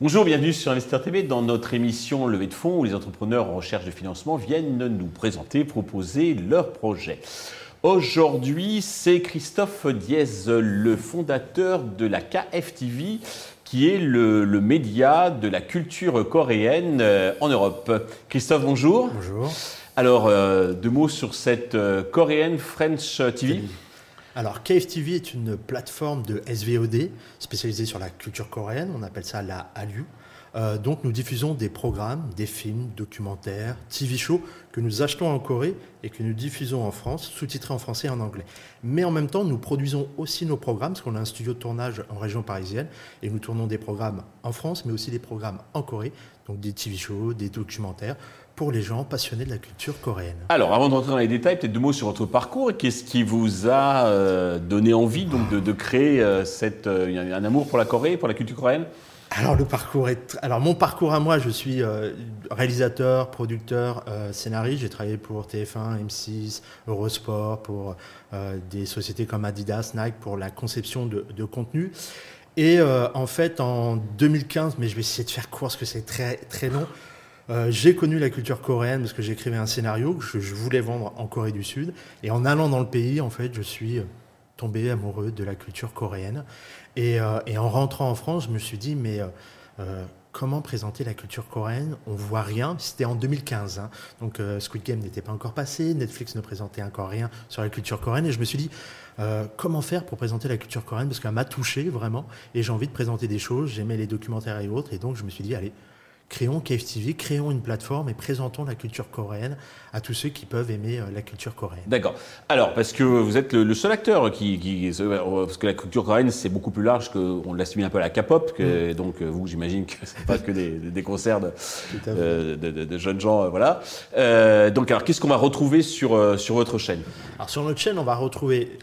Bonjour, bienvenue sur Investor TV dans notre émission Levée de fonds où les entrepreneurs en recherche de financement viennent nous présenter, proposer leurs projets. Aujourd'hui, c'est Christophe Diez, le fondateur de la KFTV, qui est le, média de la culture coréenne euh, en Europe. Christophe, bonjour. Bonjour. Alors, euh, deux mots sur cette euh, coréenne French TV. Alors, KFTV est une plateforme de SVOD spécialisée sur la culture coréenne. On appelle ça la Hallyu. Euh, donc, nous diffusons des programmes, des films, documentaires, TV shows que nous achetons en Corée et que nous diffusons en France, sous-titrés en français et en anglais. Mais en même temps, nous produisons aussi nos programmes, parce qu'on a un studio de tournage en région parisienne, et nous tournons des programmes en France, mais aussi des programmes en Corée, donc des TV shows, des documentaires, pour les gens passionnés de la culture coréenne. Alors, avant de rentrer dans les détails, peut-être deux mots sur votre parcours. Qu'est-ce qui vous a euh, donné envie donc, de, créer euh, cette, euh, un amour pour la Corée, pour la culture coréenne? Alors le parcours est alors mon parcours à moi, je suis réalisateur, producteur, scénariste. J'ai travaillé pour TF1, M6, Eurosport, pour des sociétés comme Adidas, Nike pour la conception de, de contenu. Et en fait, en 2015, mais je vais essayer de faire court parce que c'est très très long. Euh, j'ai connu la culture coréenne parce que j'écrivais un scénario que je, voulais vendre en Corée du Sud. Et en allant dans le pays, en fait, je suis euh, tombé amoureux de la culture coréenne. Et, euh, en rentrant en France, je me suis dit, mais comment présenter la culture coréenne? On voit rien. C'était en 2015. Hein. Donc Squid Game n'était pas encore passé, Netflix ne présentait encore rien sur la culture coréenne. Et je me suis dit, comment faire pour présenter la culture coréenne? Parce qu'elle m'a touché vraiment. Et j'ai envie de présenter des choses. J'aimais les documentaires et autres. Et donc je me suis dit, allez, créons KFTV, créons une plateforme et présentons la culture coréenne à tous ceux qui peuvent aimer euh, la culture coréenne. D'accord. Alors, parce que vous êtes le, seul acteur qui, euh, Parce que la culture coréenne, c'est beaucoup plus large qu'on l'assimile un peu à la K-pop. Mm. Donc, euh, vous, j'imagine que c'est pas que des, concerts de, jeunes gens. voilà. donc, alors, qu'est-ce qu'on va retrouver sur, sur votre chaîne? Alors, sur notre chaîne, on va retrouver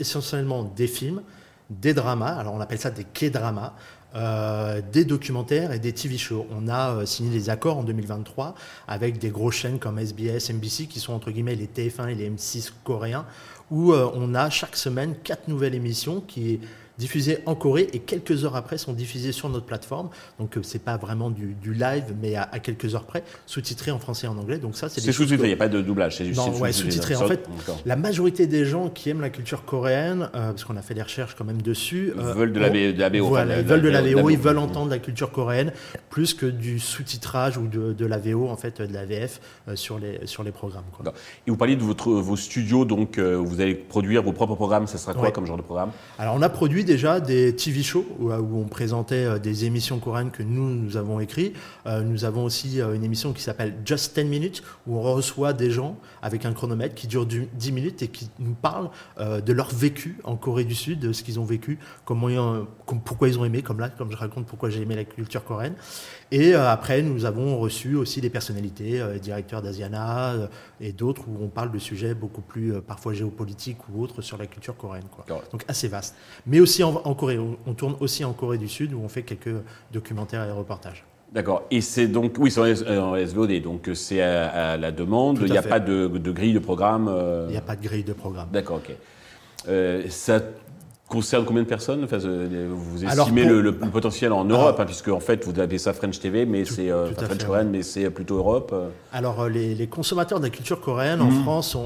essentiellement des films, des dramas. Alors, on appelle ça des K-dramas. Euh, des documentaires et des TV shows. On a euh, signé des accords en 2023 avec des grosses chaînes comme SBS, NBC, qui sont entre guillemets les TF1 et les M6 coréens, où euh, on a chaque semaine quatre nouvelles émissions qui diffusées en Corée et quelques heures après sont diffusées sur notre plateforme. Donc euh, c'est pas vraiment du, live, mais à, quelques heures près, sous-titré en français et en anglais. Donc ça, c'est sous-titré. Il n'y a pas de doublage. C'est ouais, sous-titré. En fait, la majorité des gens qui aiment la culture coréenne, euh, parce qu'on a fait des recherches quand même dessus, euh, veulent de la, VO. Voilà, ils veulent de la VO, ils veulent entendre la culture coréenne plus que du sous-titrage ou de, la VO en fait, de la VF sur les sur les programmes. Quoi. Et vous parliez de votre, vos studios, donc vous allez produire vos propres programmes. Ça sera quoi comme genre de programme? Alors on a produit déjà des TV shows où, on présentait euh, des émissions coréennes que nous, nous avons écrites. Euh, nous avons aussi euh, une émission qui s'appelle Just 10 Minutes où on reçoit des gens avec un chronomètre qui dure 10 minutes et qui nous parlent de leur vécu en Corée du Sud, de ce qu'ils ont vécu, comment pourquoi ils ont aimé, comme là, comme je raconte pourquoi j'ai aimé la culture coréenne. Et après, nous avons reçu aussi des personnalités, directeurs d'Asiana et d'autres où on parle de sujets beaucoup plus parfois géopolitiques ou autres sur la culture coréenne. Quoi. Donc assez vaste. Mais aussi en, en Corée. On, tourne aussi en Corée du Sud où on fait quelques documentaires et reportages. D'accord. Et c'est donc, oui, c'est en SVOD, donc c'est à, la demande. Il n'y a pas de, grille de programme euh Il n'y a pas de grille de programme. D'accord, ok. Euh, ça concerne combien de personnes enfin, Vous estimez le, potentiel en Europe, hein, puisque en fait vous appelez ça French TV, mais c'est euh, French coréenne, mais c'est plutôt Europe. Euh. Alors euh, les, consommateurs de la culture coréenne en mhm. France,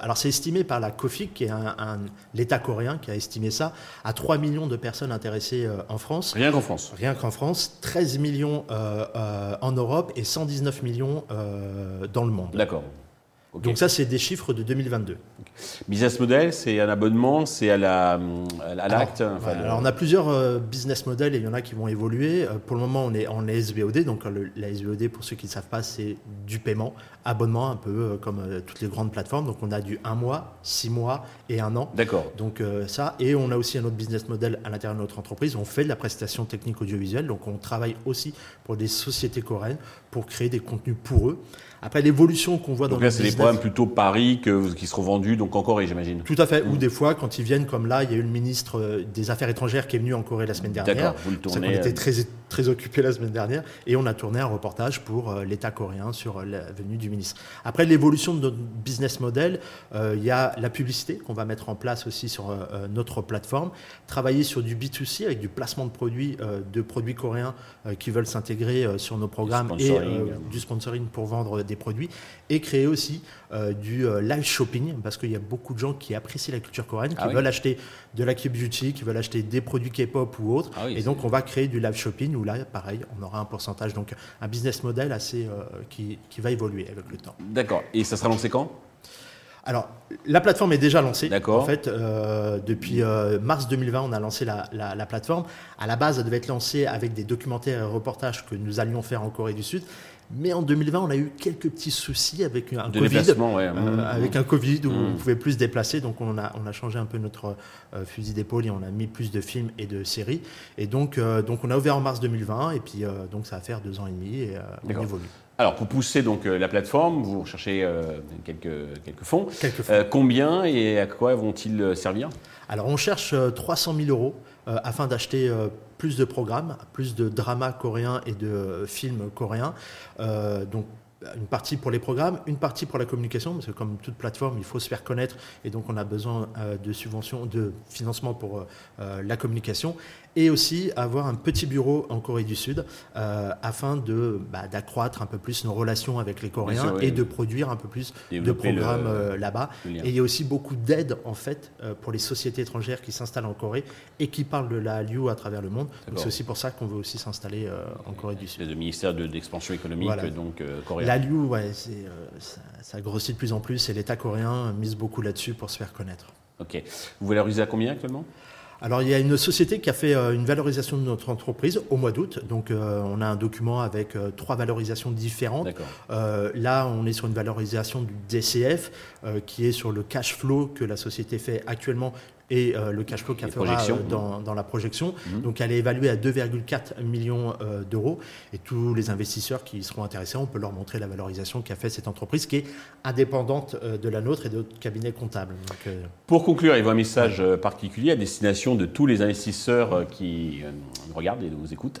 alors c'est estimé par la COFIC, qui est un, l'État coréen qui a estimé ça, à 3 millions de personnes intéressées en France. Rien qu'en France. Rien qu'en France, 13 millions en Europe et 119 millions dans le monde. D'accord. Donc ça, c'est des chiffres de 2022. Business model, c'est un abonnement, c'est à la à l'acte. alors, on a plusieurs euh, business models et il y en a qui vont évoluer. Euh, pour le moment, on est en SVOD. Donc la SVOD, pour ceux qui ne savent pas, c'est du paiement, abonnement, un peu euh, comme toutes les grandes plateformes. Donc on a du un mois, six mois et un an. D'accord. Donc ça, et on a aussi un autre business model à l'intérieur de notre entreprise. On fait de la prestation technique audiovisuelle. Donc on travaille aussi pour des sociétés coréennes pour créer des contenus pour eux. Après, l'évolution qu'on voit dans là, le business- plutôt Paris que, qui seront vendus donc en Corée, j'imagine. Tout à fait. Mm. Ou des fois, quand ils viennent, comme là, il y a eu le ministre euh, des Affaires étrangères qui est venu en Corée la semaine dernière. Vous le tournez. était euh, très, très occupés la semaine dernière et on a tourné un reportage pour euh, l'État coréen sur la venue du ministre. Après l'évolution de notre business model, euh, il y a la publicité qu'on va mettre en place aussi sur euh, notre plateforme, travailler sur du B2C avec du placement de produits, euh, de produits coréens qui veulent s'intégrer sur nos programmes et du sponsoring pour vendre des produits et créer aussi euh, du euh, live shopping parce qu'il y a beaucoup de gens qui apprécient la culture coréenne, qui Ah oui. veulent acheter de la K-beauty, qui veulent acheter des produits K-pop ou autres. Ah oui, et donc on va créer du live shopping où là, pareil, on aura un pourcentage, donc un business model assez euh, qui, qui va évoluer avec le temps. D'accord. Et ça sera lancé quand? Alors, la plateforme est déjà lancée. D'accord. En fait, euh, depuis euh, mars 2020, on a lancé la, la- la plateforme. À la base, elle devait être lancée avec des documentaires et reportages que nous allions faire en Corée du Sud. Mais en 2020, on a eu quelques petits soucis avec un De Covid. ouais. Euh, Mmh. avec un Covid où Mm. on pouvait plus se déplacer, donc on a, on a changé un peu notre euh, fusil d'épaule et on a mis plus de films et de séries. Et donc, euh, donc on a ouvert en mars 2020 et puis euh, donc ça va faire deux ans et demi et euh, on évolue. Alors, pour pousser donc euh, la plateforme, vous recherchez euh, quelques, quelques fonds. Quelques fois. Euh, combien et à quoi vont-ils servir? Alors on cherche euh, 300 000 euros euh, afin d'acheter plus de programmes, plus de dramas coréens et de films coréens. Donc une partie pour les programmes, une partie pour la communication, parce que comme toute plateforme, il faut se faire connaître et donc on a besoin de subventions, de financement pour la communication, et aussi avoir un petit bureau en Corée du Sud euh, afin de bah, d'accroître un peu plus nos relations avec les Coréens sûr, oui. et de produire un peu plus de Développer programmes euh, là-bas. Et il y a aussi beaucoup d'aides en fait euh, pour les sociétés étrangères qui s'installent en Corée et qui parlent de la Hallyu à travers le monde. Donc c'est aussi pour ça qu'on veut aussi s'installer en Corée du Sud. Le ministère de- d'expansion économique Voilà. donc coréen. La Hallyu, ouais, ça, ça grossit de plus en plus et l'État coréen mise beaucoup là-dessus pour se faire connaître. Ok. Vous valorisez à combien actuellement? Alors il y a une société qui a fait euh, une valorisation de notre entreprise au mois d'août. Donc euh, on a un document avec euh, trois valorisations différentes. Euh, là, on est sur une valorisation du DCF qui est sur le cash flow que la société fait actuellement et euh, le cash flow qu'elle fera euh, dans, dans la projection. Mhm. Donc, elle est évaluée à 2,4 millions euh, d'euros. Et tous les investisseurs qui seront intéressés, on peut leur montrer la valorisation qu'a fait cette entreprise qui est indépendante euh, de la nôtre et de notre cabinet comptable. Donc, Pour conclure, il y a un message particulier à destination de tous les investisseurs qui nous regardent et nous écoutent.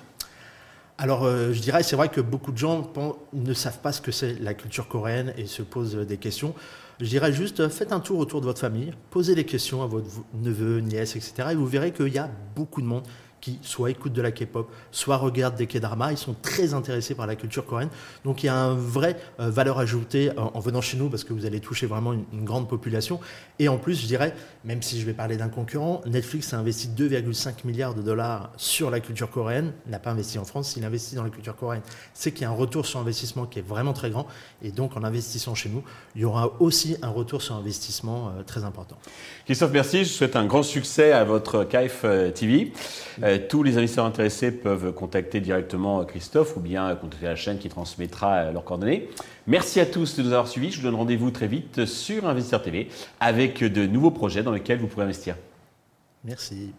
Alors, euh, je dirais, c'est vrai que beaucoup de gens ne savent pas ce que c'est la culture coréenne et se posent des questions. Je dirais juste, faites un tour autour de votre famille, posez des questions à votre neveu, nièce, etc. Et vous verrez qu'il y a beaucoup de monde qui soit écoutent de la K-pop, soit regardent des K-dramas. Ils sont très intéressés par la culture coréenne. Donc, il y a un vrai euh, valeur ajoutée en, en venant chez nous parce que vous allez toucher vraiment une, une grande population. Et en plus, je dirais, même si je vais parler d'un concurrent, Netflix a investi 2,5 milliards de dollars sur la culture coréenne, n'a pas investi en France, il investit dans la culture coréenne. C'est qu'il y a un retour sur investissement qui est vraiment très grand. Et donc, en investissant chez nous, il y aura aussi un retour sur investissement euh, très important. Christophe, merci. Je souhaite un grand succès à votre euh, TV. Euh, tous les investisseurs intéressés peuvent contacter directement euh, Christophe ou bien euh, contacter la chaîne qui transmettra euh, leurs coordonnées. Merci à tous de nous avoir suivis. Je vous donne rendez-vous très vite sur Investisseur TV avec de nouveaux projets dans lesquels vous pourrez investir. Merci.